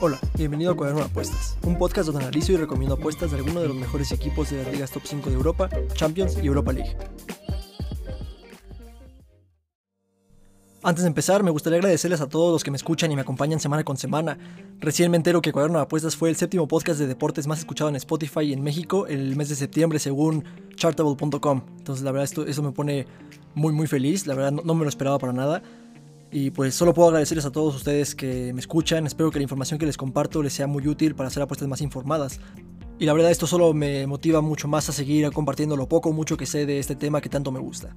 Hola, bienvenido a Cuaderno de Apuestas, un podcast donde analizo y recomiendo apuestas de algunos de los mejores equipos de las ligas top 5 de Europa, Champions y Europa League. Antes de empezar, me gustaría agradecerles a todos los que me escuchan y me acompañan semana con semana. Recién me entero que Cuaderno de Apuestas fue el séptimo podcast de deportes más escuchado en Spotify en México el mes de septiembre según chartable.com. Entonces la verdad esto, eso me pone muy muy feliz, la verdad no, no me lo esperaba para nada. Y pues solo puedo agradecerles a todos ustedes que me escuchan, espero que la información que les comparto les sea muy útil para hacer apuestas más informadas. Y la verdad esto solo me motiva mucho más a seguir compartiendo lo poco o mucho que sé de este tema que tanto me gusta.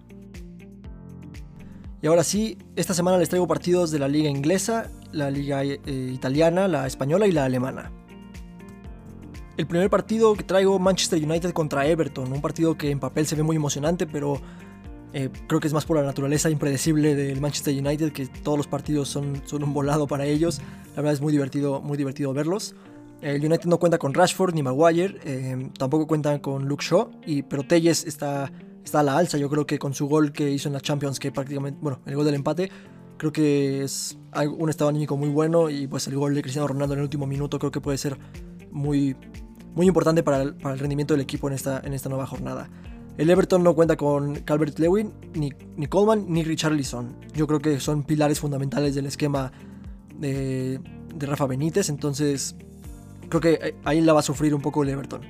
Y ahora sí, esta semana les traigo partidos de la liga inglesa, la liga eh, italiana, la española y la alemana. El primer partido que traigo Manchester United contra Everton, un partido que en papel se ve muy emocionante, pero eh, creo que es más por la naturaleza impredecible del Manchester United, que todos los partidos son, son un volado para ellos. La verdad es muy divertido, muy divertido verlos. El United no cuenta con Rashford ni Maguire, eh, tampoco cuentan con Luke Shaw, y, pero Telles está está a la alza. Yo creo que con su gol que hizo en la Champions, que prácticamente, bueno, el gol del empate, creo que es un estado anímico muy bueno y pues el gol de Cristiano Ronaldo en el último minuto creo que puede ser muy, muy importante para el, para el rendimiento del equipo en esta, en esta nueva jornada. El Everton no cuenta con Calvert Lewin, ni, ni Coleman, ni Richarlison. Yo creo que son pilares fundamentales del esquema de, Rafa Benítez, entonces creo que ahí la va a sufrir un poco el Everton.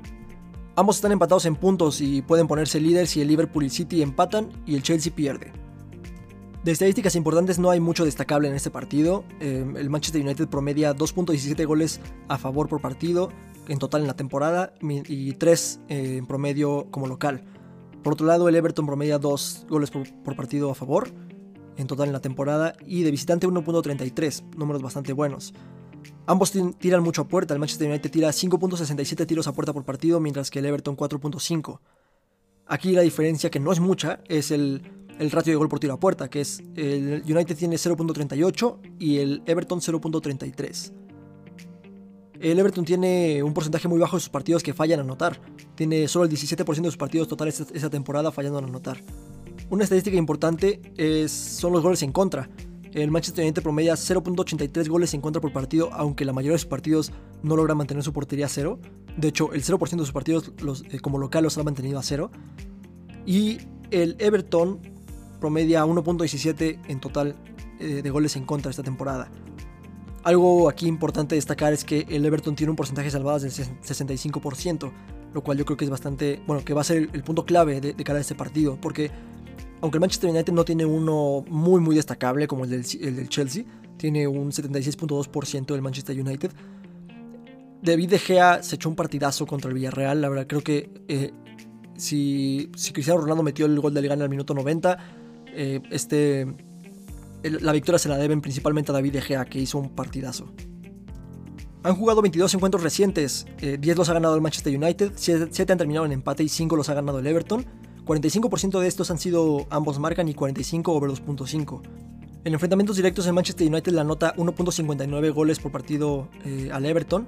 Ambos están empatados en puntos y pueden ponerse líderes si el Liverpool y City empatan y el Chelsea pierde. De estadísticas importantes no hay mucho destacable en este partido. Em, el Manchester United promedia 2.17 goles a favor por partido en total en la temporada y 3 eh, en promedio como local. Por otro lado, el Everton promedia 2 goles por, partido a favor en total en la temporada y de visitante 1.33, números bastante buenos. Ambos tiran mucho a puerta. El Manchester United tira 5.67 tiros a puerta por partido, mientras que el Everton 4.5. Aquí la diferencia, que no es mucha, es el, ratio de gol por tiro a puerta, que es el United tiene 0.38 y el Everton 0.33. El Everton tiene un porcentaje muy bajo de sus partidos que fallan a anotar. Tiene solo el 17% de sus partidos totales esa temporada fallando a anotar. Una estadística importante son los goles en contra. El Manchester United promedia 0.83 goles en contra por partido, aunque la mayoría de sus partidos no logra mantener su portería a cero. De hecho, el 0% de sus partidos eh, como local los ha mantenido a cero. Y el Everton promedia 1.17 en total eh, de goles en contra esta temporada. Algo aquí importante destacar es que el Everton tiene un porcentaje de salvadas del 65%, lo cual yo creo que es bastante, bueno, que va a ser el, punto clave de, de cara a este partido, porque aunque el Manchester United no tiene uno muy muy destacable como el del, Chelsea, tiene un 76.2% del Manchester United. David De Gea se echó un partidazo contra el Villarreal, la verdad creo que eh, si, si, Cristiano Ronaldo metió el gol de Liga en el minuto 90, eh, este, la victoria se la deben principalmente a David De Gea que hizo un partidazo. Han jugado 22 encuentros recientes, 10 eh, los ha ganado el Manchester United, 7 han terminado en empate y 5 los ha ganado el Everton. 45% de estos han sido ambos marcan y 45 over 2.5. En enfrentamientos directos en Manchester United la nota 1.59 goles por partido eh, al Everton,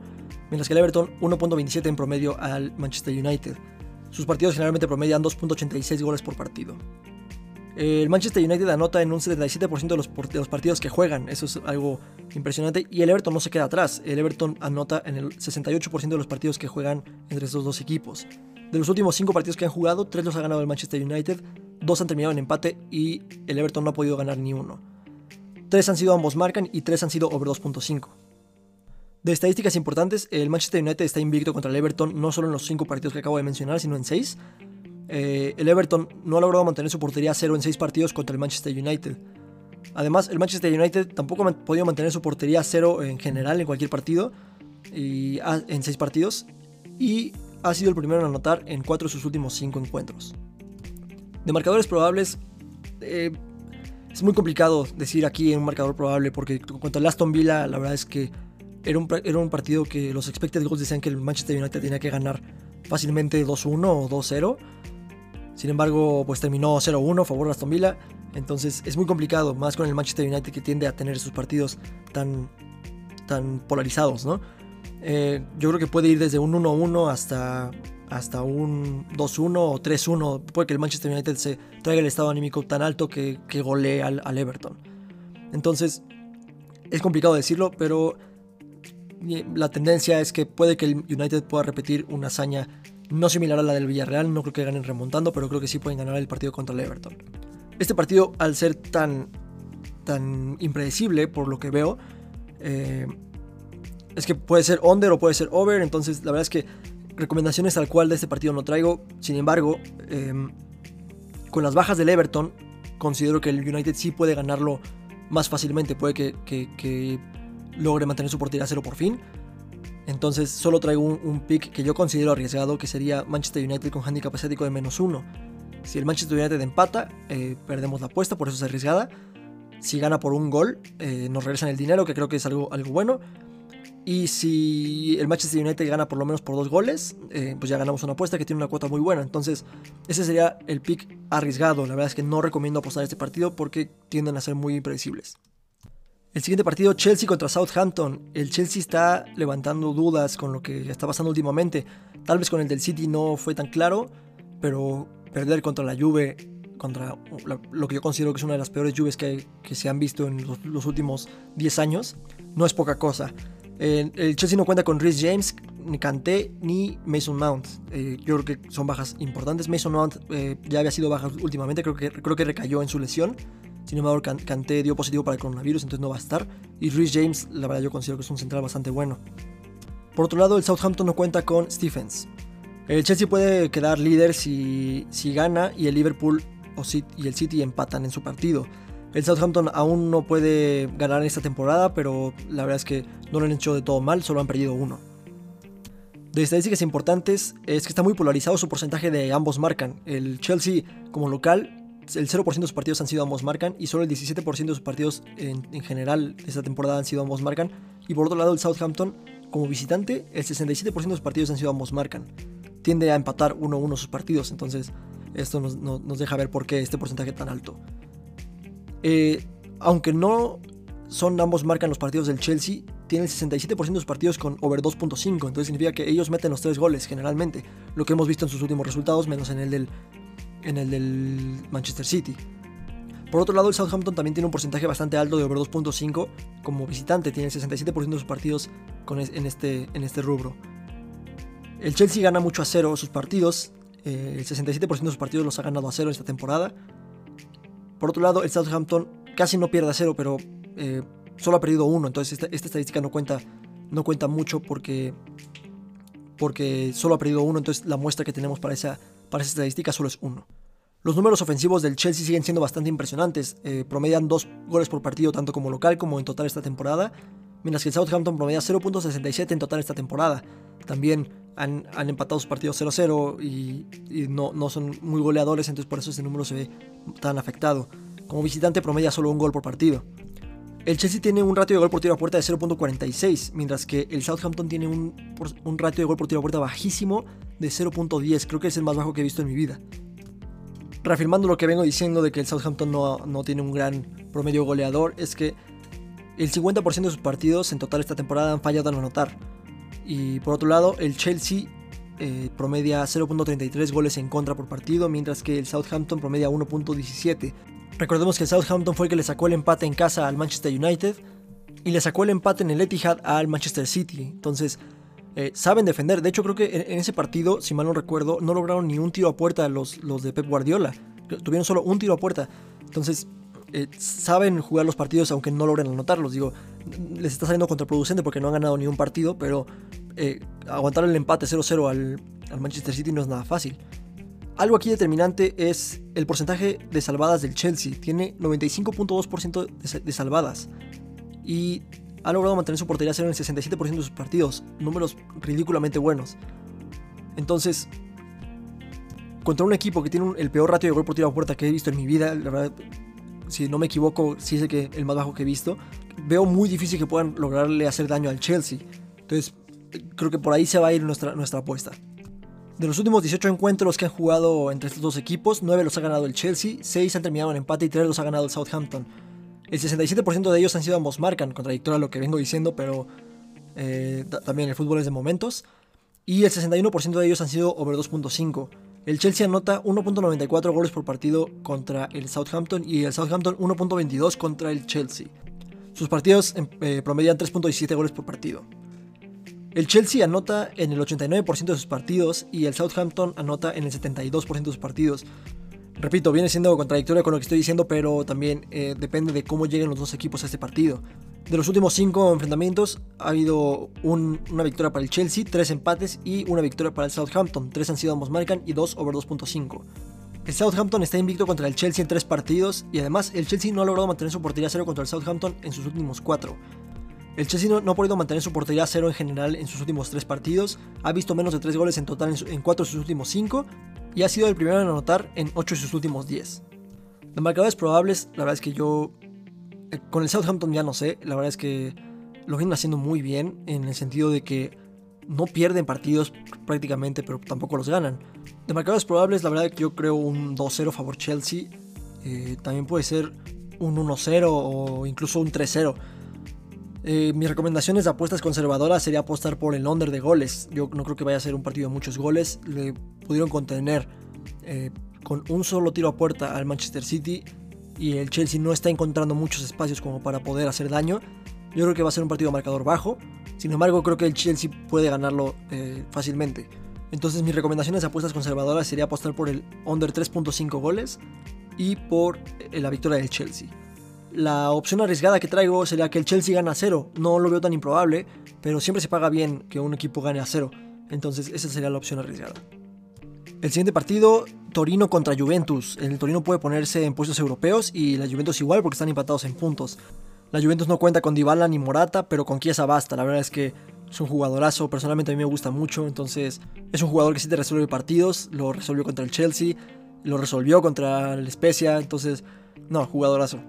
mientras que el Everton 1.27 en promedio al Manchester United. Sus partidos generalmente promedian 2.86 goles por partido. El Manchester United anota en un 77% de los, partidos que juegan, eso es algo impresionante, y el Everton no se queda atrás, el Everton anota en el 68% de los partidos que juegan entre estos dos equipos. De los últimos 5 partidos que han jugado, 3 los ha ganado el Manchester United, 2 han terminado en empate y el Everton no ha podido ganar ni uno. 3 han sido ambos marcan y 3 han sido over 2.5. De estadísticas importantes, el Manchester United está invicto contra el Everton no solo en los 5 partidos que acabo de mencionar, sino en 6. Eh, el Everton no ha logrado mantener su portería a cero en 6 partidos contra el Manchester United. Además, el Manchester United tampoco ha podido mantener su portería a cero en general en cualquier partido, y, en 6 partidos. Y ha sido el primero en anotar en cuatro de sus últimos cinco encuentros. De marcadores probables, eh, es muy complicado decir aquí un marcador probable porque contra el Aston Villa la verdad es que era un, era un partido que los expected goals decían que el Manchester United tenía que ganar fácilmente 2-1 o 2-0. Sin embargo, pues terminó 0-1 a favor de Aston Villa. Entonces es muy complicado, más con el Manchester United que tiende a tener sus partidos tan, tan polarizados, ¿no? Eh, yo creo que puede ir desde un 1-1 hasta, hasta un 2-1 o 3-1. Puede que el Manchester United se traiga el estado anímico tan alto que, que golee al, Everton. Entonces, Es complicado decirlo, pero la tendencia es que puede que el United pueda repetir una hazaña no similar a la del Villarreal. No creo que ganen remontando, pero creo que sí pueden ganar el partido contra el Everton. Este partido, al ser tan, tan impredecible por lo que veo, eh, es que puede ser under o puede ser over. Entonces, la verdad es que recomendaciones tal cual de este partido no traigo. Sin embargo, em, con las bajas del Everton, considero que el United sí puede ganarlo más fácilmente. Puede que, logre mantener su portería a cero por fin. Entonces solo traigo un, pick que yo considero arriesgado, que sería Manchester United con handicap asiático de menos uno. Si el Manchester United empata, eh, perdemos la apuesta, por eso es arriesgada. Si gana por un gol, eh, nos regresan el dinero, que creo que es algo, algo bueno. Y si el Manchester United gana por lo menos por dos goles, eh, pues ya ganamos una apuesta que tiene una cuota muy buena. Entonces, ese sería el pick arriesgado. La verdad es que no recomiendo apostar este partido porque tienden a ser muy impredecibles. El siguiente partido, Chelsea contra Southampton. El Chelsea está levantando dudas con lo que está pasando últimamente. Tal vez con el del City no fue tan claro, pero perder contra la Juve, contra lo que yo considero que es una de las peores Juves que, se han visto en los, últimos 10 años, no es poca cosa el Chelsea no cuenta con Rhys James, ni Kanté, ni Mason Mount. Eh, yo creo que son bajas importantes. Mason Mount eh, ya había sido baja últimamente, creo que, creo que recayó en su lesión. Sin embargo, Kanté dio positivo para el coronavirus, entonces no va a estar. Y Rhys James, la verdad, yo considero que es un central bastante bueno. Por otro lado, el Southampton no cuenta con Stephens. El Chelsea puede quedar líder si, si gana y el Liverpool y el City empatan en su partido. El Southampton aún no puede ganar en esta temporada, pero la verdad es que no lo han hecho de todo mal, solo han perdido uno. De estadísticas importantes es que está muy polarizado su porcentaje de ambos marcan. El Chelsea como local, el 0% de sus partidos han sido ambos marcan y solo el 17% de sus partidos en, general esta temporada han sido ambos marcan. Y por otro lado el Southampton como visitante, el 67% de sus partidos han sido ambos marcan. Tiende a empatar 1-1 sus partidos, entonces esto nos, nos deja ver por qué este porcentaje tan alto. Eh, aunque no son ambos marcan los partidos del Chelsea, tiene el 67% de sus partidos con over 2.5, entonces significa que ellos meten los tres goles generalmente, lo que hemos visto en sus últimos resultados, menos en el del, en el del Manchester City. Por otro lado, el Southampton también tiene un porcentaje bastante alto de over 2.5 como visitante, tiene el 67% de sus partidos con en, este, en este rubro. El Chelsea gana mucho a cero sus partidos, eh, el 67% de sus partidos los ha ganado a cero esta temporada, por otro lado, el Southampton casi no pierde a cero, pero eh, solo ha perdido uno. Entonces esta, estadística no cuenta, no cuenta mucho porque, porque solo ha perdido uno. Entonces la muestra que tenemos para esa, para esa estadística solo es uno. Los números ofensivos del Chelsea siguen siendo bastante impresionantes. Eh, promedian dos goles por partido tanto como local como en total esta temporada. Mientras que el Southampton promedia 0.67 en total esta temporada. También han, empatado sus partidos 0-0 y, no, son muy goleadores, entonces por eso ese número se ve tan afectado. Como visitante promedia solo un gol por partido. El Chelsea tiene un ratio de gol por tiro a puerta de 0.46, mientras que el Southampton tiene un, un ratio de gol por tiro a puerta bajísimo de 0.10. Creo que es el más bajo que he visto en mi vida. Reafirmando lo que vengo diciendo de que el Southampton no, no tiene un gran promedio goleador, es que el 50% de sus partidos en total esta temporada han fallado en anotar. Y por otro lado, el Chelsea eh, promedia 0.33 goles en contra por partido, mientras que el Southampton promedia 1.17. Recordemos que el Southampton fue el que le sacó el empate en casa al Manchester United y le sacó el empate en el Etihad al Manchester City. Entonces, eh, saben defender. De hecho, creo que en, ese partido, si mal no recuerdo, no lograron ni un tiro a puerta los, los de Pep Guardiola. Tuvieron solo un tiro a puerta. Entonces, eh, saben jugar los partidos aunque no logren anotarlos. Digo, les está saliendo contraproducente porque no han ganado ni un partido, pero eh, aguantar el empate 0-0 al, Manchester City no es nada fácil. Algo aquí determinante es el porcentaje de salvadas del Chelsea. Tiene 95.2% de, salvadas. Y ha logrado mantener su portería cero en el 67% de sus partidos. Números ridículamente buenos. Entonces, contra un equipo que tiene el peor ratio de gol por tiro a puerta que he visto en mi vida, la verdad, si no me equivoco, sí es el, que, el más bajo que he visto, veo muy difícil que puedan lograrle hacer daño al Chelsea. Entonces, creo que por ahí se va a ir nuestra, nuestra apuesta. De los últimos 18 encuentros que han jugado entre estos dos equipos, 9 los ha ganado el Chelsea, 6 han terminado en empate y 3 los ha ganado el Southampton. El 67% de ellos han sido ambos marcan, contradictorio a lo que vengo diciendo, pero eh, también el fútbol es de momentos. Y el 61% de ellos han sido over 2.5. El Chelsea anota 1.94 goles por partido contra el Southampton y el Southampton 1.22 contra el Chelsea. Sus partidos eh, promedian 3.17 goles por partido. El Chelsea anota en el 89% de sus partidos y el Southampton anota en el 72% de sus partidos. Repito, viene siendo contradictorio con lo que estoy diciendo, pero también eh, depende de cómo lleguen los dos equipos a este partido. De los últimos cinco enfrentamientos ha habido una victoria para el Chelsea, tres empates y una victoria para el Southampton. Tres han sido ambos marcan y dos over 2.5. El Southampton está invicto contra el Chelsea en tres partidos y además el Chelsea no ha logrado mantener su portería cero contra el Southampton en sus últimos cuatro. El Chelsea no, ha podido mantener su portería cero en general en sus últimos tres partidos, ha visto menos de tres goles en total en, cuatro de sus últimos cinco y ha sido el primero en anotar en ocho de sus últimos diez. De marcadores probables, la verdad es que yo eh, con el Southampton ya no sé, la verdad es que lo vienen haciendo muy bien en el sentido de que no pierden partidos prácticamente, pero tampoco los ganan. De marcadores probables, la verdad que yo creo un 2-0 favor Chelsea. Eh, también puede ser un 1-0 o incluso un 3-0. Eh, mis recomendaciones de apuestas conservadoras sería apostar por el under de goles. Yo no creo que vaya a ser un partido de muchos goles. Le pudieron contener eh, con un solo tiro a puerta al Manchester City y el Chelsea no está encontrando muchos espacios como para poder hacer daño. Yo creo que va a ser un partido marcador bajo. Sin embargo, creo que el Chelsea puede ganarlo eh, fácilmente. Entonces, mis recomendaciones de apuestas conservadoras sería apostar por el under 3.5 goles y por eh, la victoria del Chelsea. La opción arriesgada que traigo sería que el Chelsea gane a cero. No lo veo tan improbable, pero siempre se paga bien que un equipo gane a cero. Entonces, esa sería la opción arriesgada. El siguiente partido, Torino contra Juventus. El Torino puede ponerse en puestos europeos y la Juventus igual porque están empatados en puntos. La Juventus no cuenta con Dybala ni Morata, pero con Chiesa basta. La verdad es que es un jugadorazo, personalmente a mí me gusta mucho, entonces es un jugador que sí te resuelve partidos, lo resolvió contra el Chelsea, lo resolvió contra el Spezia, entonces, no, jugadorazo.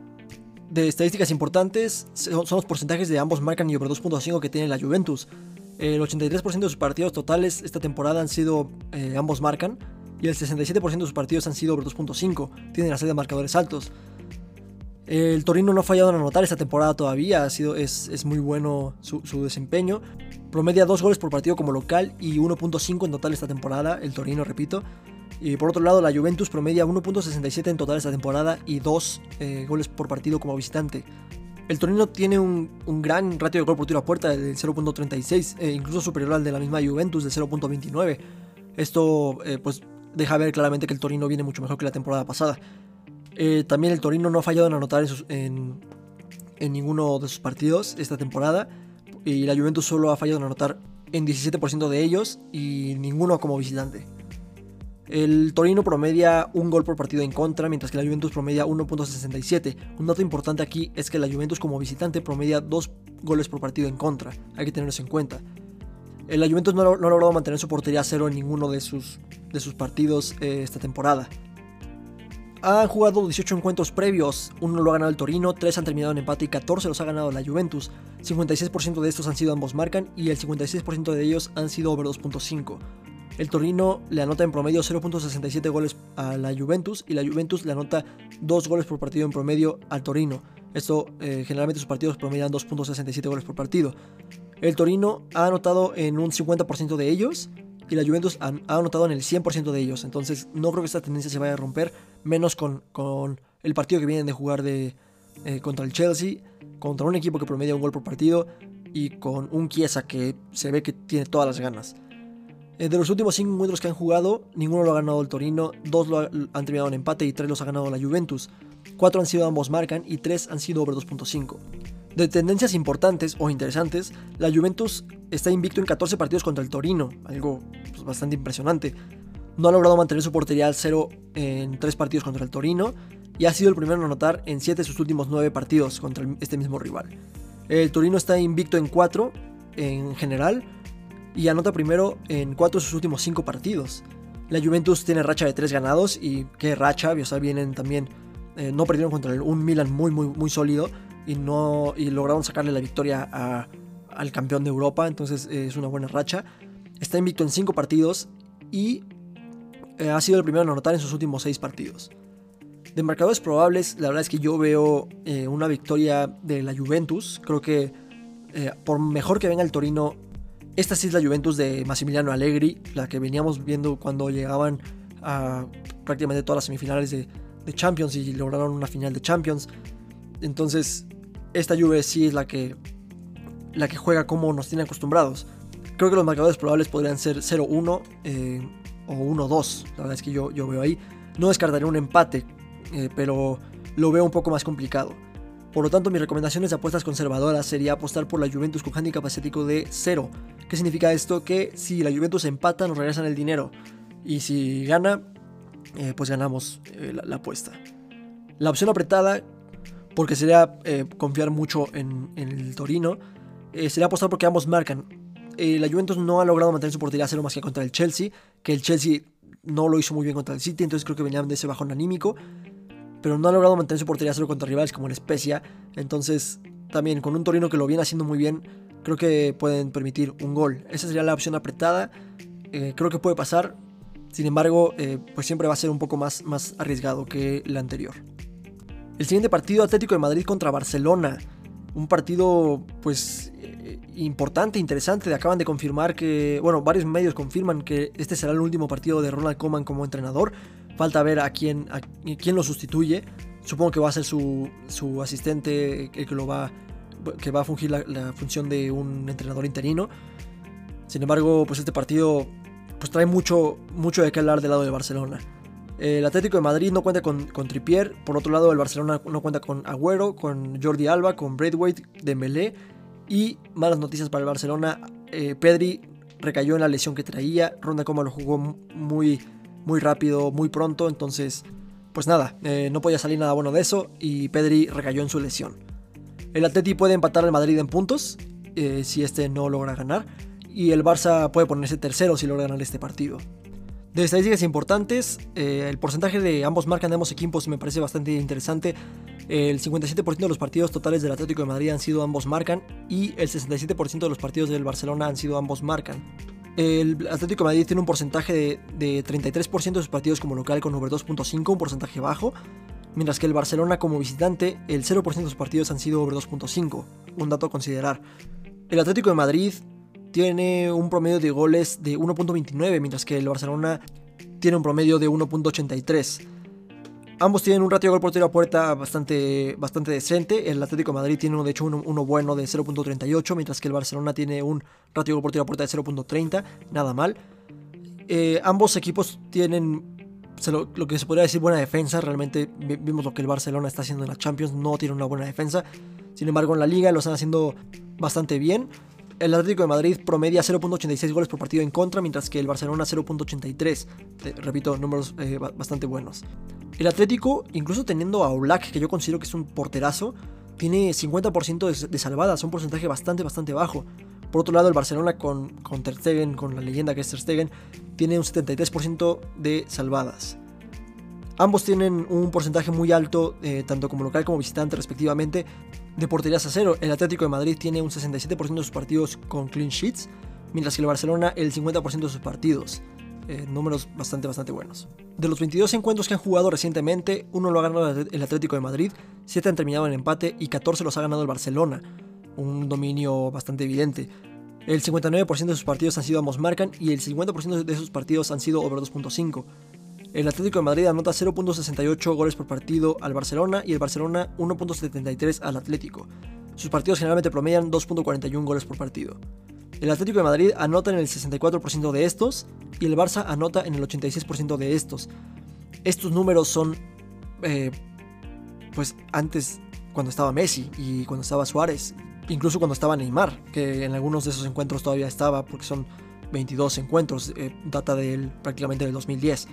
De estadísticas importantes son los porcentajes de ambos marcan y over 2.5 que tiene la Juventus. El 83% de sus partidos totales esta temporada han sido eh, ambos marcan y el 67% de sus partidos han sido over 2.5. Tienen la serie de marcadores altos. El Torino no ha fallado en anotar esta temporada todavía, ha sido, es, muy bueno su, desempeño. Promedia 2 goles por partido como local y 1.5 en total esta temporada, el Torino, repito. Y por otro lado, la Juventus promedia 1.67 en total esta temporada y 2 eh, goles por partido como visitante. El Torino tiene un, gran ratio de gol por tiro a puerta del 0.36, eh, incluso superior al de la misma Juventus del 0.29. Esto eh, pues deja ver claramente que el Torino viene mucho mejor que la temporada pasada. Eh, también el Torino no ha fallado en anotar en, ninguno de sus partidos esta temporada. Y la Juventus solo ha fallado en anotar en 17% de ellos y ninguno como visitante. El Torino promedia un gol por partido en contra, mientras que la Juventus promedia 1.67. Un dato importante aquí es que la Juventus como visitante promedia 2 goles por partido en contra. Hay que tenerlo en cuenta. Eh, la Juventus no, ha logrado mantener su portería cero en ninguno de sus, de sus partidos eh, esta temporada. Han jugado 18 encuentros previos, uno lo ha ganado el Torino, 3 han terminado en empate y 14 los ha ganado la Juventus. 56% de estos han sido ambos marcan y el 56% de ellos han sido over 2.5. El Torino le anota en promedio 0.67 goles a la Juventus y la Juventus le anota 2 goles por partido en promedio al Torino. Esto eh, generalmente sus partidos promedian 2.67 goles por partido. El Torino ha anotado en un 50% de ellos y la Juventus ha, anotado en el 100% de ellos. Entonces no creo que esta tendencia se vaya a romper, menos con, el partido que vienen de jugar de, eh, contra el Chelsea, contra un equipo que promedia un gol por partido y con un Chiesa que se ve que tiene todas las ganas. Eh, de los últimos 5 encuentros que han jugado, ninguno lo ha ganado el Torino, 2 lo han terminado en empate y 3 los ha ganado la Juventus. 4 han sido ambos marcan y 3 han sido over 2.5. De tendencias importantes o interesantes, la Juventus está invicto en 14 partidos contra el Torino, algo pues, bastante impresionante. No ha logrado mantener su portería al cero en 3 partidos contra el Torino y ha sido el primero en anotar en 7 de sus últimos 9 partidos contra este mismo rival. El Torino está invicto en 4 en general y anota primero en 4 de sus últimos 5 partidos. La Juventus tiene racha de 3 ganados y qué racha, o sea, vienen también, eh, no perdieron contra un Milan muy, muy, muy sólido y, no, y lograron sacarle la victoria al campeón de Europa, entonces eh, es una buena racha. Está invicto en 5 partidos y eh, ha sido el primero en anotar en sus últimos 6 partidos. De marcadores probables, la verdad es que yo veo una victoria de la Juventus. Creo que por mejor que venga el Torino, esta sí es la Juventus de Massimiliano Allegri, la que veníamos viendo cuando llegaban a prácticamente todas las semifinales de, Champions y lograron una final de Champions. Entonces, esta Juve sí es la que, la que juega como nos tiene acostumbrados. Creo que los marcadores probables podrían ser 0-1 eh, o 1-2. La verdad es que yo, yo veo ahí. No descartaría un empate, eh, pero lo veo un poco más complicado. Por lo tanto, mis recomendaciones de apuestas conservadoras sería apostar por la Juventus con handicap asiático de 0. ¿Qué significa esto? Que si la Juventus empata, nos regresan el dinero. Y si gana, eh, pues ganamos eh, la, apuesta. La opción apretada, porque sería eh, confiar mucho en, el Torino, sería apostar porque ambos marcan. la Juventus no ha logrado mantener su portería a cero más que contra el Chelsea, que el Chelsea no lo hizo muy bien contra el City, entonces creo que venían de ese bajón anímico pero no ha logrado mantener su portería solo contra rivales como el Spezia. Entonces, también con un Torino que lo viene haciendo muy bien, creo que pueden permitir un gol. Esa sería la opción apretada. Eh, creo que puede pasar. Sin embargo, eh, pues siempre va a ser un poco más, más arriesgado que el anterior. El siguiente partido, Atlético de Madrid contra Barcelona. Un partido, pues, eh, importante, interesante. Acaban de confirmar que, bueno, varios medios confirman que este será el último partido de Ronald Koeman como entrenador. Falta ver a quién, quién lo sustituye. Supongo que va a ser su, asistente el que lo va, que va a fungir la, función de un entrenador interino. Sin embargo, pues este partido pues trae mucho, mucho de qué hablar del lado de Barcelona. El Atlético de Madrid no cuenta con, con Tripier, por otro lado el Barcelona no cuenta con Agüero, con Jordi Alba, con Braithwaite, Dembélé y malas noticias para el Barcelona, eh, Pedri recayó en la lesión que traía, Ronda como lo jugó muy muy rápido, muy pronto, entonces pues nada, eh, no podía salir nada bueno de eso y Pedri recayó en su lesión. El Atleti puede empatar al Madrid en puntos eh, si este no logra ganar y el Barça puede ponerse tercero si logra ganar este partido. De estadísticas importantes, eh, el porcentaje de ambos marcan de ambos equipos me parece bastante interesante. El 57% de los partidos totales del Atlético de Madrid han sido ambos marcan y el 67% de los partidos del Barcelona han sido ambos marcan. El Atlético de Madrid tiene un porcentaje de, 33% de sus partidos como local con over 2.5, un porcentaje bajo, mientras que el Barcelona como visitante, el 0% de sus partidos han sido over 2.5, un dato a considerar. El Atlético de Madrid tiene un promedio de goles de 1.29, mientras que el Barcelona tiene un promedio de 1.83. Ambos tienen un ratio de gol portero a puerta bastante, bastante decente. El Atlético de Madrid tiene uno, de hecho uno, bueno de 0.38, mientras que el Barcelona tiene un ratio de gol portero a puerta de 0.30. Nada mal. Eh, ambos equipos tienen lo, que se podría decir buena defensa. Realmente vimos lo que el Barcelona está haciendo en la Champions. No tiene una buena defensa. Sin embargo, en la liga lo están haciendo bastante bien. El Atlético de Madrid promedia 0.86 goles por partido en contra, mientras que el Barcelona 0.83. repito, números eh, bastante buenos. El Atlético, incluso teniendo a Oblak, que yo considero que es un porterazo, tiene 50% de, salvadas, un porcentaje bastante, bastante bajo. Por otro lado, el Barcelona con, con con la leyenda que es Ter Stegen, tiene un 73% de salvadas. Ambos tienen un porcentaje muy alto, eh, tanto como local como visitante respectivamente, de porterías a cero. El Atlético de Madrid tiene un 67% de sus partidos con clean sheets, mientras que el Barcelona el 50% de sus partidos. Eh, números bastante, bastante buenos. De los 22 encuentros que han jugado recientemente, uno lo ha ganado el Atlético de Madrid, 7 han terminado en empate y 14 los ha ganado el Barcelona. Un dominio bastante evidente. El 59% de sus partidos han sido ambos marcan y el 50% de esos partidos han sido over 2.5. El Atlético de Madrid anota 0.68 goles por partido al Barcelona y el Barcelona 1.73 al Atlético. Sus partidos generalmente promedian 2.41 goles por partido. El Atlético de Madrid anota en el 64% de estos y el Barça anota en el 86% de estos. Estos números son, eh, pues antes cuando estaba Messi y cuando estaba Suárez, incluso cuando estaba Neymar, que en algunos de esos encuentros todavía estaba porque son 22 encuentros, eh, data del, prácticamente del 2010.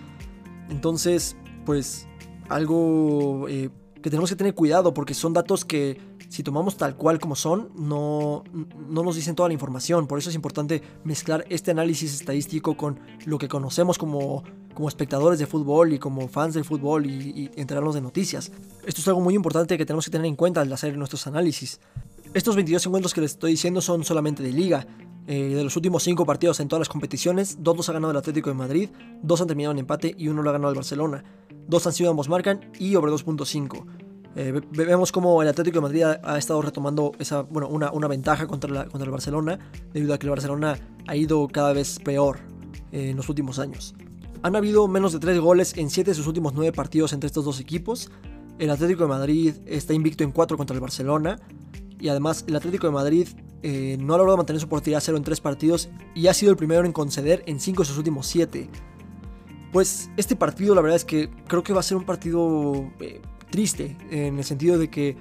Entonces, pues algo eh, que tenemos que tener cuidado porque son datos que si tomamos tal cual como son, no, no nos dicen toda la información. Por eso es importante mezclar este análisis estadístico con lo que conocemos como, como espectadores de fútbol y como fans del fútbol y, enterarnos de noticias. Esto es algo muy importante que tenemos que tener en cuenta al hacer nuestros análisis. Estos 22 encuentros que les estoy diciendo son solamente de liga. Eh, de los últimos 5 partidos en todas las competiciones, dos los ha ganado el Atlético de Madrid, dos han terminado en empate y uno lo ha ganado el Barcelona. Dos han sido ambos marcan y over 2.5. Eh, vemos como el Atlético de Madrid ha, estado retomando esa, bueno, una, una ventaja contra, la, contra el Barcelona, debido a que el Barcelona ha ido cada vez peor eh, en los últimos años. Han habido menos de 3 goles en 7 de sus últimos 9 partidos entre estos dos equipos. El Atlético de Madrid está invicto en 4 contra el Barcelona. y además el Atlético de Madrid eh, no ha logrado mantener su portería a cero en tres partidos y ha sido el primero en conceder en cinco de sus últimos siete. Pues este partido la verdad es que creo que va a ser un partido eh, triste en el sentido de que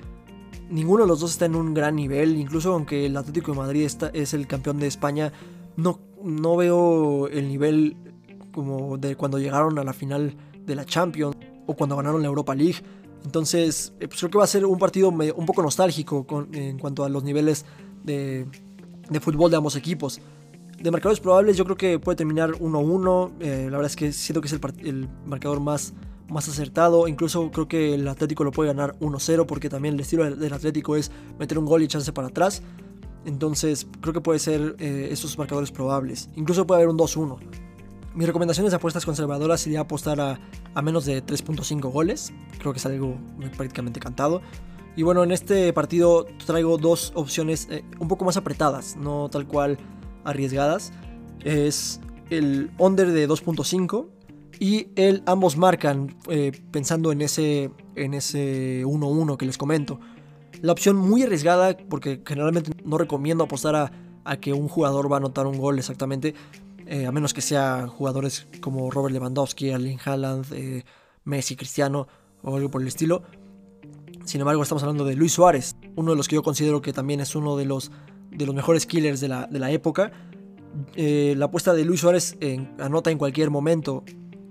ninguno de los dos está en un gran nivel, incluso aunque el Atlético de Madrid está, es el campeón de España, no, no veo el nivel como de cuando llegaron a la final de la Champions o cuando ganaron la Europa League. Entonces, eh, pues creo que va a ser un partido un poco nostálgico en cuanto a los niveles de, fútbol de ambos equipos. De marcadores probables, yo creo que puede terminar 1-1. Eh, la verdad es que siento que es el, marcador más, más acertado. Incluso creo que el Atlético lo puede ganar 1-0 porque también el estilo del, Atlético es meter un gol y echarse para atrás. Entonces creo que puede ser eh, esos marcadores probables. Incluso puede haber un 2-1. Mis recomendaciones de apuestas conservadoras sería apostar a, a menos de 3.5 goles. Creo que es algo prácticamente cantado. Y bueno, en este partido traigo dos opciones eh, un poco más apretadas, no tal cual arriesgadas. Es el under de 2.5 y el ambos marcan eh, pensando en ese en ese 1-1 que les comento. La opción muy arriesgada porque generalmente no recomiendo apostar a, que un jugador va a anotar un gol exactamente, eh, a menos que sean jugadores como Robert Lewandowski, Erling Haaland, Messi, Cristiano o algo por el estilo. Sin embargo, estamos hablando de Luis Suárez, uno de los que yo considero que también es uno de los, de los mejores killers de la, de la época. Eh, la apuesta de Luis Suárez anota en cualquier momento.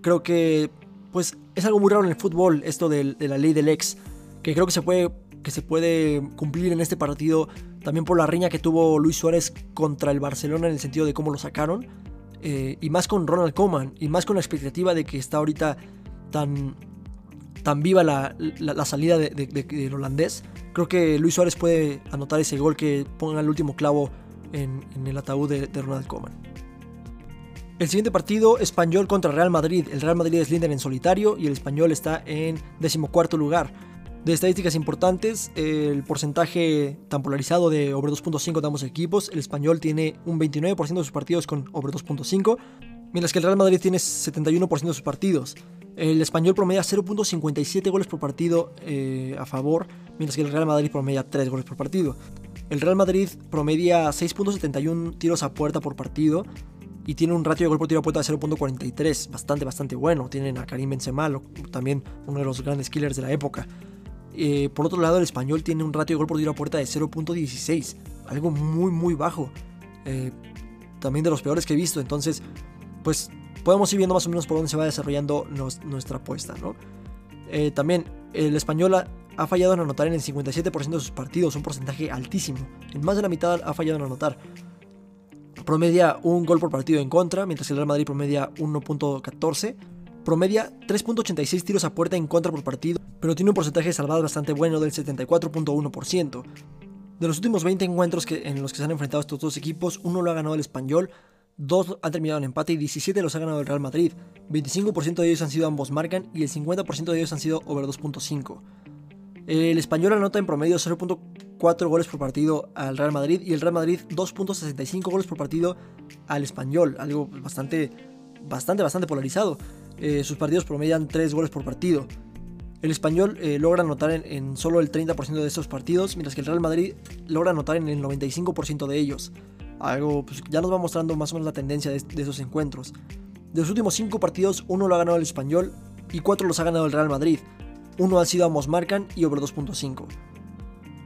Creo que pues es algo muy raro en el fútbol esto de, la ley del ex, que creo que se puede que se puede cumplir en este partido también por la riña que tuvo Luis Suárez contra el Barcelona en el sentido de cómo lo sacaron eh, y más con Ronald Koeman y más con la expectativa de que está ahorita tan tan viva la, salida del holandés. Creo que Luis Suárez puede anotar ese gol que ponga el último clavo en, el ataúd de, Ronald Koeman. El siguiente partido, Español contra Real Madrid. El Real Madrid es líder en solitario y el Español está en decimocuarto lugar. De estadísticas importantes, el porcentaje tan polarizado de over 2.5 de ambos equipos, el Español tiene un 29% de sus partidos con over 2.5, mientras que el Real Madrid tiene 71% de sus partidos. El español promedia 0.57 goles por partido eh, a favor, mientras que el Real Madrid promedia 3 goles por partido. El Real Madrid promedia 6.71 tiros a puerta por partido y tiene un ratio de gol por tiro a puerta de 0.43, bastante, bastante bueno. Tienen a Karim Benzema, también uno de los grandes killers de la época. Eh, por otro lado, el español tiene un ratio de gol por tiro a puerta de 0.16, algo muy, muy bajo. Eh, también de los peores que he visto. Entonces, pues podemos ir viendo más o menos por dónde se va desarrollando nuestra apuesta. Eh, también el español ha, fallado en anotar en el 57% de sus partidos, un porcentaje altísimo. En más de la mitad ha fallado en anotar. Promedia un gol por partido en contra, mientras que el Real Madrid promedia 1.14. Promedia 3.86 tiros a puerta en contra por partido, pero tiene un porcentaje de salvadas bastante bueno del 74.1%. De los últimos 20 encuentros en los que se han enfrentado estos dos equipos, uno lo ha ganado el español, Dos han terminado en empate y 17 los ha ganado el Real Madrid. 25% de ellos han sido ambos marcan y el 50% de ellos han sido over 2.5. El español anota en promedio 0.4 goles por partido al Real Madrid y el Real Madrid 2.65 goles por partido al español, algo bastante, bastante, bastante polarizado. Eh, sus partidos promedian 3 goles por partido. El español eh, logra anotar en, en, solo el 30% de estos partidos, mientras que el Real Madrid logra anotar en el 95% de ellos algo pues, ya nos va mostrando más o menos la tendencia de, esos encuentros. De los últimos 5 partidos, uno lo ha ganado el Español y 4 los ha ganado el Real Madrid. Uno ha sido ambos marcan y over 2.5.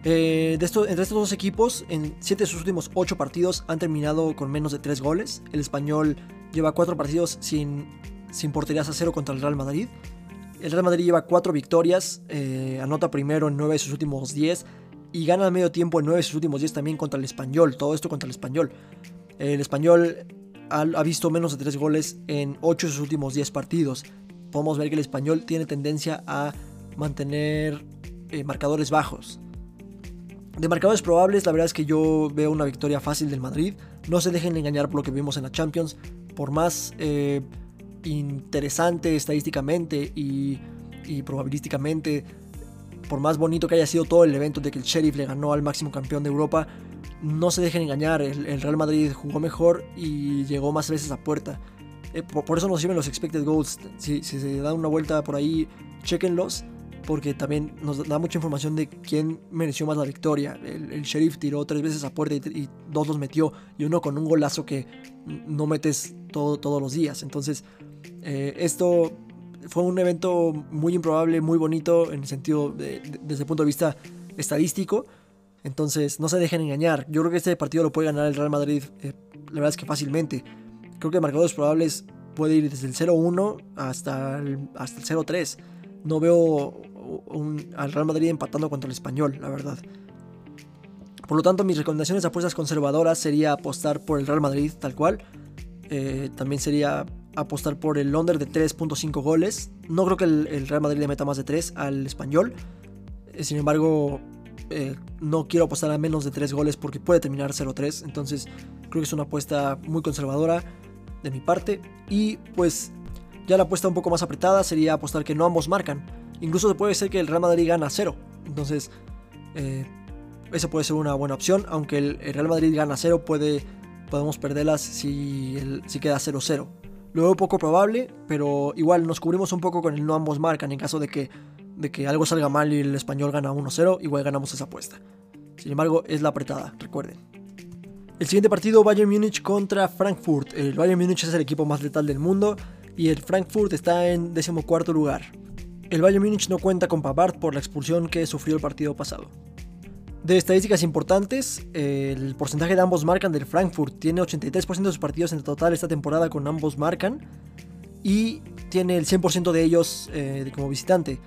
Eh, de esto, entre estos dos equipos, en 7 de sus últimos 8 partidos han terminado con menos de 3 goles. El español lleva 4 partidos sin, sin porterías a cero contra el Real Madrid. El Real Madrid lleva 4 victorias, eh, anota primero en 9 de sus últimos 10 y gana al medio tiempo en 9 de sus últimos 10 también contra el español. Todo esto contra el español. El español ha, visto menos de 3 goles en 8 de sus últimos 10 partidos. Podemos ver que el español tiene tendencia a mantener eh, marcadores bajos. De marcadores probables, la verdad es que yo veo una victoria fácil del Madrid. No se dejen engañar por lo que vimos en la Champions. Por más eh, interesante estadísticamente y, y probabilísticamente por más bonito que haya sido todo el evento de que el Sheriff le ganó al máximo campeón de Europa, no se dejen engañar, el, Real Madrid jugó mejor y llegó más veces a puerta. Eh, por, eso nos sirven los expected goals. Si, se dan una vuelta por ahí, chequenlos. porque también nos da mucha información de quién mereció más la victoria. El, sheriff tiró tres veces a puerta y, dos los metió, y uno con un golazo que no metes todo, todos los días. Entonces, eh, esto fue un evento muy improbable, muy bonito en el sentido desde el punto de vista estadístico. Entonces, no se dejen engañar. Yo creo que este partido lo puede ganar el Real Madrid, eh, la verdad es que fácilmente. Creo que marcadores probables puede ir desde el 0-1 hasta el, hasta el 0-3. No veo al Real Madrid empatando contra el español, la verdad. Por lo tanto, mis recomendaciones de apuestas conservadoras sería apostar por el Real Madrid tal cual. Eh, también sería apostar por el under de 3.5 goles. No creo que el, Real Madrid le meta más de 3 al español. Eh, sin embargo, eh, no quiero apostar a menos de 3 goles porque puede terminar 0-3. Entonces creo que es una apuesta muy conservadora de mi parte. Y pues ya la apuesta un poco más apretada sería apostar que no ambos marcan. Incluso puede ser que el Real Madrid gana 0. Entonces, eh, esa puede ser una buena opción. Aunque el, Real Madrid gana 0, puede, podemos perderlas si, si queda 0-0. Lo veo poco probable, pero igual nos cubrimos un poco con el no ambos marcan en caso de que, de que algo salga mal y el español gana 1-0, igual ganamos esa apuesta. Sin embargo, es la apretada, recuerden. El siguiente partido, Bayern Múnich contra Frankfurt. El Bayern Múnich es el equipo más letal del mundo y el Frankfurt está en decimocuarto lugar. El Bayern Múnich no cuenta con Pavard por la expulsión que sufrió el partido pasado. De estadísticas importantes, el porcentaje de ambos marcan del Frankfurt tiene 83% de sus partidos en total esta temporada con ambos marcan y tiene el 100% de ellos eh, como visitante.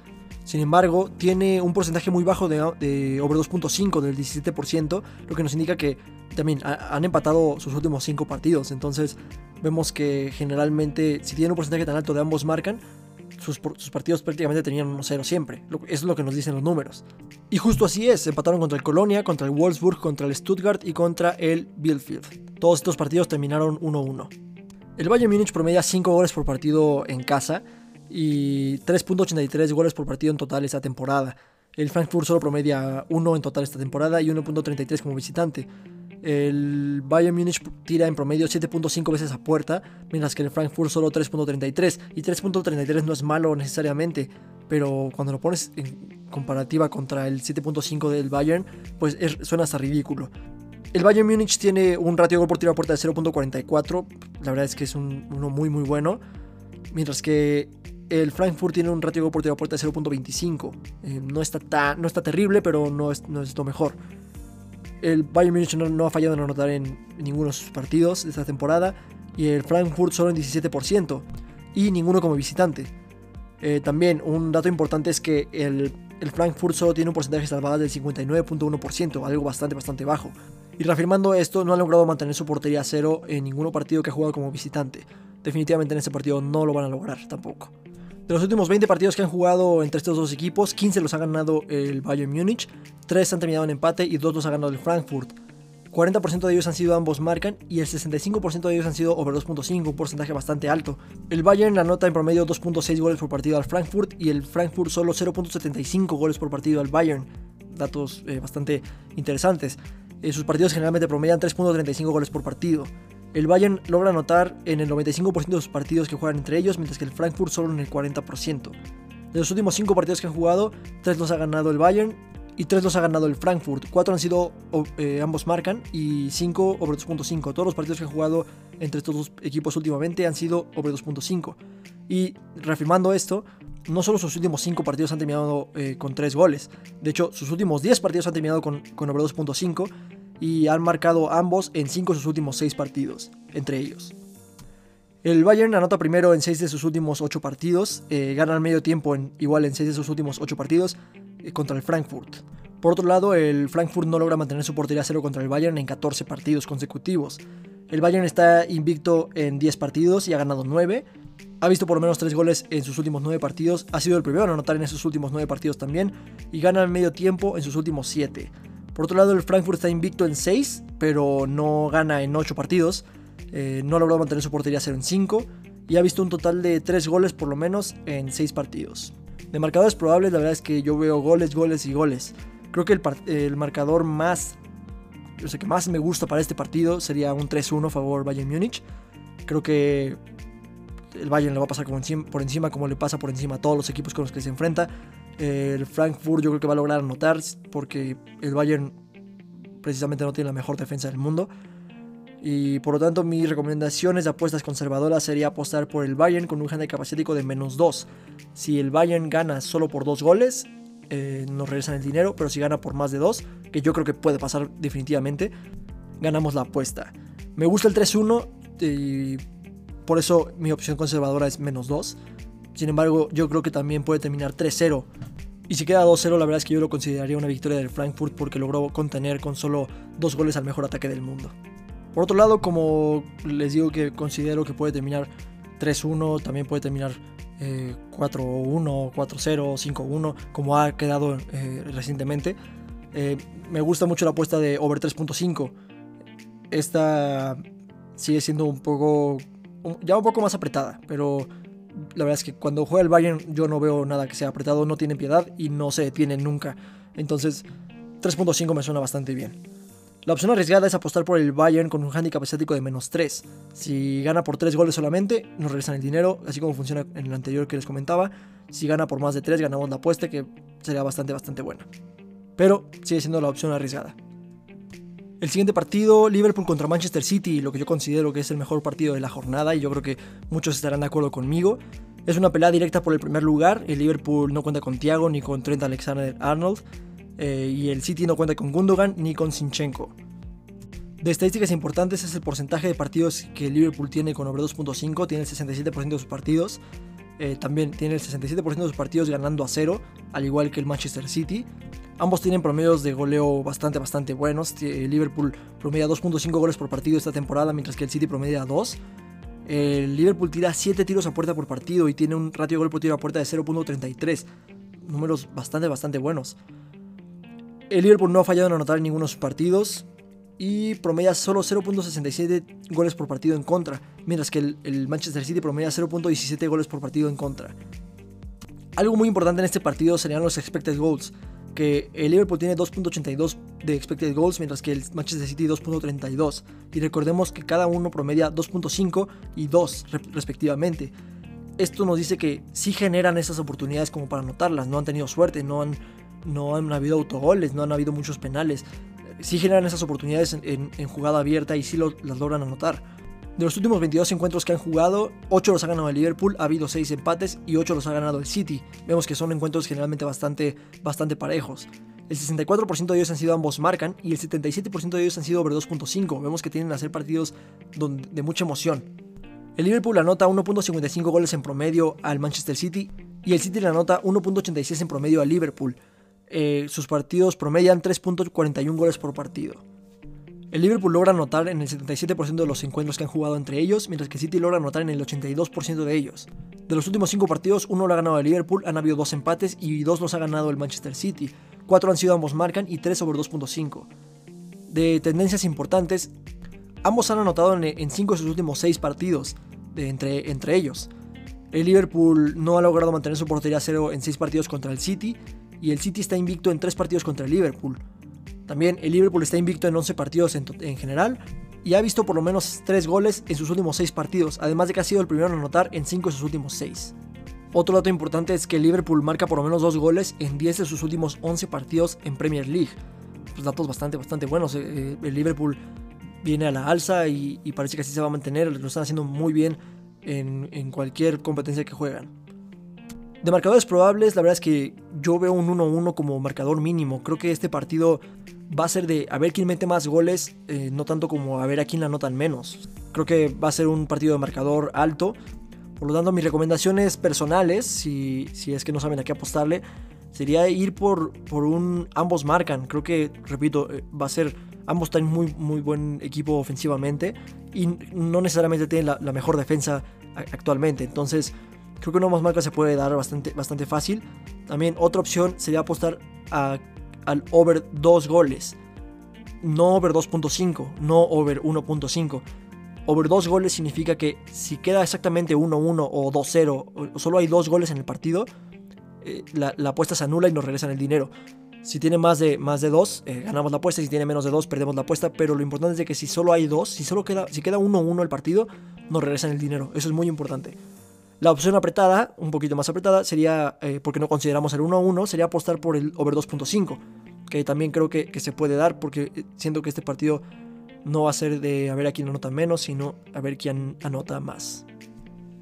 Sin embargo, tiene un porcentaje muy bajo de, over 2.5 del 17%, lo que nos indica que también han empatado sus últimos 5 partidos. Entonces, vemos que generalmente, si tiene un porcentaje tan alto de ambos marcan, sus, partidos prácticamente tenían un 0 siempre. Es lo que nos dicen los números. Y justo así es, empataron contra el Colonia, contra el Wolfsburg, contra el Stuttgart y contra el Bielefeld. Todos estos partidos terminaron 1-1. El Bayern Múnich promedia 5 goles por partido en casa y 3.83 goles por partido en total esta temporada. El Frankfurt solo promedia 1 en total esta temporada y 1.33 como visitante. El Bayern Munich tira en promedio 7.5 veces a puerta, mientras que el Frankfurt solo 3.33. Y 3.33 no es malo necesariamente, pero cuando lo pones en comparativa contra el 7.5 del Bayern, pues suena hasta ridículo. El Bayern Múnich tiene un ratio de gol a puerta de 0.44, la verdad es que es uno muy muy bueno, mientras que el Frankfurt tiene un ratio de gol por a puerta de 0.25. Eh, no, está no está terrible, pero no es, no es lo mejor. El Bayern Munich no, ha fallado en anotar en, ninguno de sus partidos de esta temporada y el Frankfurt solo en 17% y ninguno como visitante. Eh, también un dato importante es que el, Frankfurt solo tiene un porcentaje de salvadas del 59.1%, algo bastante bastante bajo. Y reafirmando esto, no han logrado mantener su portería a cero en ninguno partido que ha jugado como visitante. Definitivamente en este partido no lo van a lograr tampoco. De los últimos 20 partidos que han jugado entre estos dos equipos, 15 los ha ganado el Bayern Múnich, 3 han terminado en empate y 2 los ha ganado el Frankfurt. 40% de ellos han sido ambos marcan y el 65% de ellos han sido over 2.5, un porcentaje bastante alto. El Bayern anota en promedio 2.6 goles por partido al Frankfurt y el Frankfurt solo 0.75 goles por partido al Bayern. Datos eh, bastante interesantes. Eh, sus partidos generalmente promedian 3.35 goles por partido. El Bayern logra anotar en el 95% de sus partidos que juegan entre ellos, mientras que el Frankfurt solo en el 40%. De los últimos 5 partidos que han jugado, 3 los ha ganado el Bayern y 3 los ha ganado el Frankfurt. 4 han sido, eh, ambos marcan, y 5 over 2.5. Todos los partidos que han jugado entre estos dos equipos últimamente han sido over 2.5. Y reafirmando esto, no solo sus últimos 5 partidos han terminado eh, con 3 goles. De hecho, sus últimos 10 partidos han terminado con, con over 2.5 y han marcado ambos en 5 de sus últimos 6 partidos, entre ellos. El Bayern anota primero en 6 de sus últimos 8 partidos, eh, gana al medio tiempo en, igual en 6 de sus últimos 8 partidos eh, contra el Frankfurt. Por otro lado, el Frankfurt no logra mantener su portería cero contra el Bayern en 14 partidos consecutivos. El Bayern está invicto en 10 partidos y ha ganado 9. Ha visto por lo menos 3 goles en sus últimos 9 partidos. Ha sido el primero en anotar en esos últimos 9 partidos también. Y gana al medio tiempo en sus últimos 7. Por otro lado, el Frankfurt está invicto en 6, pero no gana en 8 partidos. Eh, no ha logrado mantener su portería 0 en 5 y ha visto un total de 3 goles por lo menos en 6 partidos. De marcadores probables, la verdad es que yo veo goles, goles y goles. Creo que el, marcador más, o sea, que más me gusta para este partido sería un 3-1 a favor Bayern Múnich. Creo que el Bayern le va a pasar por encima como le pasa por encima a todos los equipos con los que se enfrenta. El Frankfurt yo creo que va a lograr anotar porque el Bayern precisamente no tiene la mejor defensa del mundo. Y por lo tanto, mis recomendaciones de apuestas conservadoras sería apostar por el Bayern con un handicap asiático de menos 2. Si el Bayern gana solo por 2 goles, eh, nos regresan el dinero, pero si gana por más de 2, que yo creo que puede pasar definitivamente, ganamos la apuesta. Me gusta el 3-1 y por eso mi opción conservadora es menos 2. Sin embargo, yo creo que también puede terminar 3-0. Y si queda 2-0, la verdad es que yo lo consideraría una victoria del Frankfurt porque logró contener con solo 2 goles al mejor ataque del mundo. Por otro lado, como les digo que considero que puede terminar 3-1, también puede terminar 4-1, 4-0, 5-1, como ha quedado eh, recientemente. Eh, me gusta mucho la apuesta de over 3.5. Esta sigue siendo un poco, ya un poco más apretada, pero la verdad es que cuando juega el Bayern yo no veo nada que sea apretado, no tiene piedad y no se detiene nunca. Entonces 3.5 me suena bastante bien. La opción arriesgada es apostar por el Bayern con un handicap asiático de menos 3. Si gana por 3 goles solamente, nos regresan el dinero, así como funciona en el anterior que les comentaba. Si gana por más de 3, ganamos la apuesta, que sería bastante, bastante buena. Pero sigue siendo la opción arriesgada. El siguiente partido, Liverpool contra Manchester City, lo que yo considero que es el mejor partido de la jornada y yo creo que muchos estarán de acuerdo conmigo. Es una pelea directa por el primer lugar. El Liverpool no cuenta con Thiago ni con Trent Alexander-Arnold. Eh, y el City no cuenta con Gundogan ni con Sinchenko. De estadísticas importantes es el porcentaje de partidos que Liverpool tiene con over 2.5, tiene el 67% de sus partidos. Eh, también tiene el 67% de sus partidos ganando a cero, al igual que el Manchester City. Ambos tienen promedios de goleo bastante, bastante buenos. El Liverpool promedia 2.5 goles por partido esta temporada, mientras que el City promedia 2. El Liverpool tira 7 tiros a puerta por partido y tiene un ratio de gol por tiro a puerta de 0.33. Números bastante, bastante buenos. El Liverpool no ha fallado en anotar en ninguno de sus partidos y promedia solo 0.67 goles por partido en contra, mientras que el, Manchester City promedia 0.17 goles por partido en contra. Algo muy importante en este partido serían los expected goals, que el Liverpool tiene 2.82 de expected goals, mientras que el Manchester City 2.32. Y recordemos que cada uno promedia 2.5 y 2 respectivamente. Esto nos dice que sí generan esas oportunidades como para anotarlas, no han tenido suerte, no han no han habido autogoles, no han habido muchos penales. Sí generan esas oportunidades en, jugada abierta y sí las logran anotar. De los últimos 22 encuentros que han jugado, 8 los ha ganado el Liverpool, ha habido 6 empates y 8 los ha ganado el City. Vemos que son encuentros generalmente bastante, bastante parejos. El 64% de ellos han sido ambos marcan y el 77% de ellos han sido over 2.5. Vemos que tienen a ser partidos de mucha emoción. El Liverpool anota 1.55 goles en promedio al Manchester City y el City le anota 1.86 en promedio al Liverpool. Eh, sus partidos promedian 3.41 goles por partido. El Liverpool logra anotar en el 77% de los encuentros que han jugado entre ellos, mientras que City logra anotar en el 82% de ellos. De los últimos 5 partidos, uno lo ha ganado el Liverpool, han habido 2 empates y 2 los ha ganado el Manchester City. 4 han sido ambos marcan y 3 sobre 2.5. De tendencias importantes, ambos han anotado en 5 de sus últimos 6 partidos entre, entre ellos. El Liverpool no ha logrado mantener su portería a cero en 6 partidos contra el City, y el City está invicto en 3 partidos contra el Liverpool. También el Liverpool está invicto en 11 partidos en, general y ha visto por lo menos 3 goles en sus últimos 6 partidos, además de que ha sido el primero en anotar en 5 de sus últimos 6. Otro dato importante es que el Liverpool marca por lo menos 2 goles en 10 de sus últimos 11 partidos en Premier League. Pues datos bastante, bastante buenos. Eh, eh, el Liverpool viene a la alza y, parece que así se va a mantener. Lo están haciendo muy bien en, en cualquier competencia que juegan. De marcadores probables, la verdad es que yo veo un 1-1 como marcador mínimo. Creo que este partido va a ser de a ver quién mete más goles, eh, no tanto como a ver a quién la anotan menos. Creo que va a ser un partido de marcador alto. Por lo tanto, mis recomendaciones personales, si, si es que no saben a qué apostarle, sería ir por, por un ambos marcan. Creo que, repito, eh, va a ser ambos tienen muy, muy buen equipo ofensivamente y no necesariamente tienen la, la mejor defensa actualmente. Entonces, Creo que una más marca se puede dar bastante, bastante fácil. También otra opción sería apostar al over 2 goles. No over 2.5, no over 1.5. Over 2 goles significa que si queda exactamente 1-1 o 2-0, o solo hay 2 goles en el partido, eh, la, apuesta se anula y nos regresan el dinero. Si tiene más de, más de 2, eh, ganamos la apuesta. Si tiene menos de 2, perdemos la apuesta. Pero lo importante es que si solo hay 2, si solo queda, si queda 1-1 el partido, nos regresan el dinero. Eso es muy importante. La opción apretada, un poquito más apretada, sería, eh, porque no consideramos el 1-1, sería apostar por el over 2.5, que también creo que, se puede dar, porque eh, siento que este partido no va a ser de a ver a quién anota menos, sino a ver quién anota más.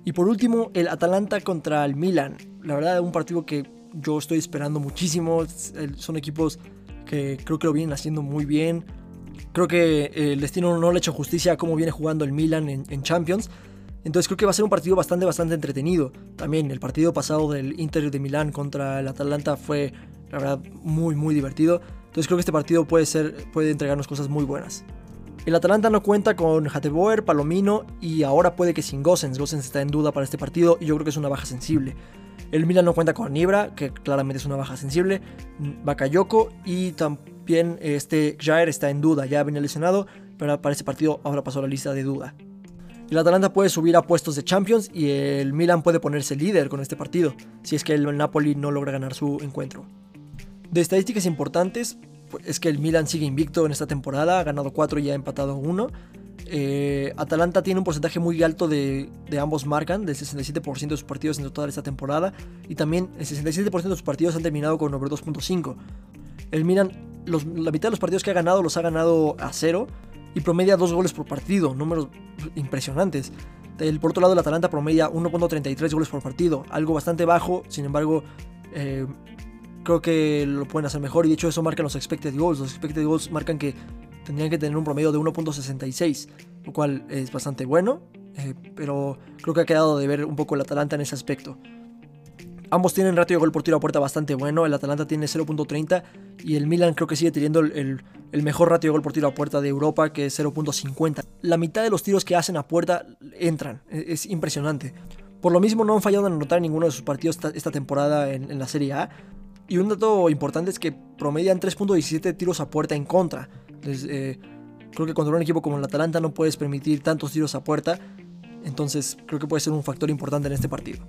Y por último, el Atalanta contra el Milan. La verdad, un partido que yo estoy esperando muchísimo. Son equipos que creo que lo vienen haciendo muy bien. Creo que el destino no le ha hecho justicia a cómo viene jugando el Milan en Champions. Entonces creo que va a ser un partido bastante, bastante entretenido. También el partido pasado del Inter de Milán contra el Atalanta fue, la verdad, muy, muy divertido. Entonces creo que este partido puede, ser, puede entregarnos cosas muy buenas. El Atalanta no cuenta con Hateboer, Palomino y ahora puede que sin Gossens. Gossens está en duda para este partido y yo creo que es una baja sensible. El Milan no cuenta con Nibra, que claramente es una baja sensible, Bakayoko y también este Jair está en duda, ya venía lesionado, pero para este partido ahora pasó a la lista de duda. El Atalanta puede subir a puestos de Champions y el Milan puede ponerse líder con este partido, si es que el Napoli no logra ganar su encuentro. De estadísticas importantes, pues, es que el Milan sigue invicto en esta temporada, ha ganado 4 y ha empatado 1. Eh, Atalanta tiene un porcentaje muy alto de, ambos marcan, del 67% de sus partidos en toda esta temporada, y también el 67% de sus partidos han terminado con over 2.5. El Milan, la mitad de los partidos que ha ganado los ha ganado a 0 y promedia 2 goles por partido, números impresionantes. por otro lado, el Atalanta promedia 1.33 goles por partido, algo bastante bajo, sin embargo, eh, creo que lo pueden hacer mejor y de hecho eso marcan los expected goals. Los expected goals marcan que tendrían que tener un promedio de 1.66, lo cual es bastante bueno, eh, pero creo que ha quedado de ver un poco el Atalanta en ese aspecto. Ambos tienen ratio de gol por tiro a puerta bastante bueno. El Atalanta tiene 0.30 y el Milan creo que sigue teniendo el, mejor ratio de gol por tiro a puerta de Europa, que es 0.50. La mitad de los tiros que hacen a puerta entran. E, es, impresionante. Por lo mismo no han fallado en anotar ninguno de sus partidos esta, temporada en, la Serie A. Y un dato importante es que promedian 3.17 tiros a puerta en contra. Eh, creo que contra un equipo como el Atalanta no puedes permitir tantos tiros a puerta. Entonces creo que puede ser un factor importante en este partido.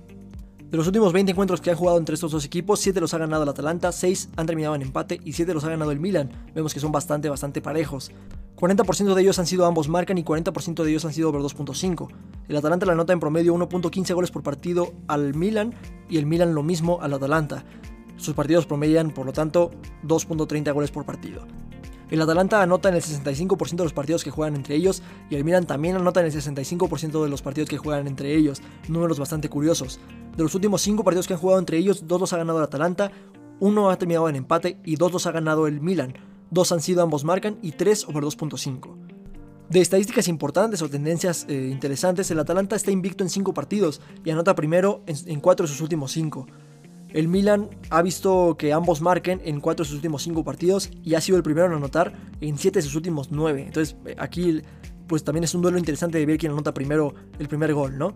De los últimos 20 encuentros que han jugado entre estos dos equipos, 7 los ha ganado el Atalanta, 6 han terminado en empate y 7 los ha ganado el Milan. Vemos que son bastante, bastante parejos. 40% de ellos han sido ambos marcan y 40% de ellos han sido over 2.5. El Atalanta la nota en promedio 1.15 goles por partido al Milan y el Milan lo mismo al Atalanta. Sus partidos promedian, por lo tanto, 2.30 goles por partido. El Atalanta anota en el 65% de los partidos que juegan entre ellos y el Milan también anota en el 65% de los partidos que juegan entre ellos, números bastante curiosos. De los últimos 5 partidos que han jugado entre ellos, 2 los ha ganado el Atalanta, 1 ha terminado en empate y 2 los ha ganado el Milan. 2 han sido ambos marcan y 3 over 2.5. De estadísticas importantes o tendencias eh, interesantes, el Atalanta está invicto en 5 partidos y anota primero en 4 de sus últimos 5. El Milan ha visto que ambos marquen en 4 de sus últimos 5 partidos y ha sido el primero en anotar en 7 de sus últimos 9. Entonces eh, aquí pues también es un duelo interesante de ver quién anota primero el primer gol, ¿no?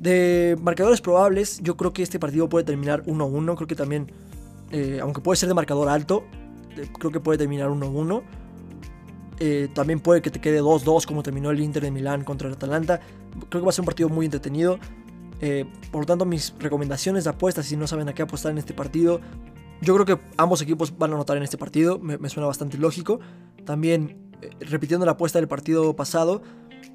De marcadores probables, yo creo que este partido puede terminar 1-1. Creo que también, eh, aunque puede ser de marcador alto, eh, creo que puede terminar 1-1. también puede que te quede 2-2 como terminó el Inter de Milán contra el Atalanta. Creo que va a ser un partido muy entretenido. Eh, por tanto, mis recomendaciones de apuestas, si no saben a qué apostar en este partido, yo creo que ambos equipos van a anotar en este partido, me, suena bastante lógico. También, eh, repitiendo la apuesta del partido pasado,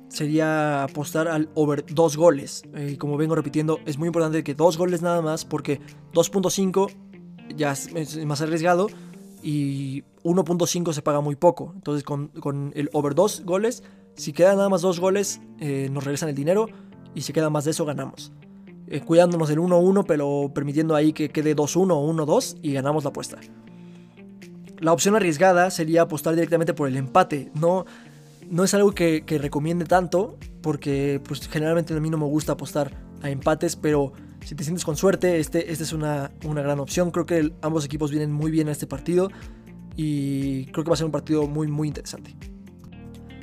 sería apostar al over 2 goles. Y eh, como vengo repitiendo, es muy importante que 2 goles nada más, porque 2.5 ya es, más arriesgado y 1.5 se paga muy poco. Entonces, con, el over 2 goles, si quedan nada más 2 goles, nos regresan el dinero y si queda más de eso ganamos. Eh, cuidándonos del 1-1 pero permitiendo ahí que quede 2-1 o 1-2 y ganamos la apuesta. La opción arriesgada sería apostar directamente por el empate. No, no es algo que, recomiende tanto porque pues, generalmente a mí no me gusta apostar a empates, pero si te sientes con suerte, este, esta es una, una gran opción. Creo que ambos equipos vienen muy bien a este partido y creo que va a ser un partido muy muy interesante.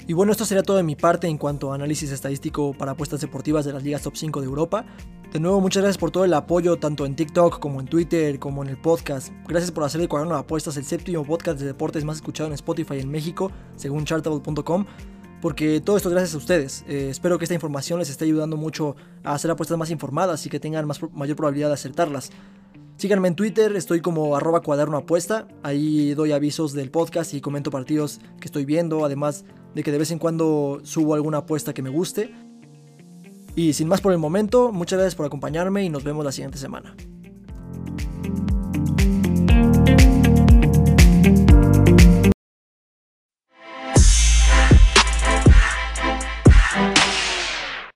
Y bueno, esto sería todo de mi parte en cuanto a análisis estadístico para apuestas deportivas de las ligas top 5 de Europa. De nuevo, muchas gracias por todo el apoyo, tanto en TikTok como en Twitter, como en el podcast. Gracias por hacer de Cuaderno de Apuestas el séptimo podcast de deportes más escuchado en Spotify en México, según chartable.com, porque todo esto es gracias a ustedes. Eh, espero que esta información les esté ayudando mucho a hacer apuestas más informadas y que tengan más, mayor probabilidad de acertarlas. Síganme en Twitter, estoy como arroba cuaderno apuesta, ahí doy avisos del podcast y comento partidos que estoy viendo, además de que de vez en cuando subo alguna apuesta que me guste. Y sin más por el momento, muchas gracias por acompañarme y nos vemos la siguiente semana.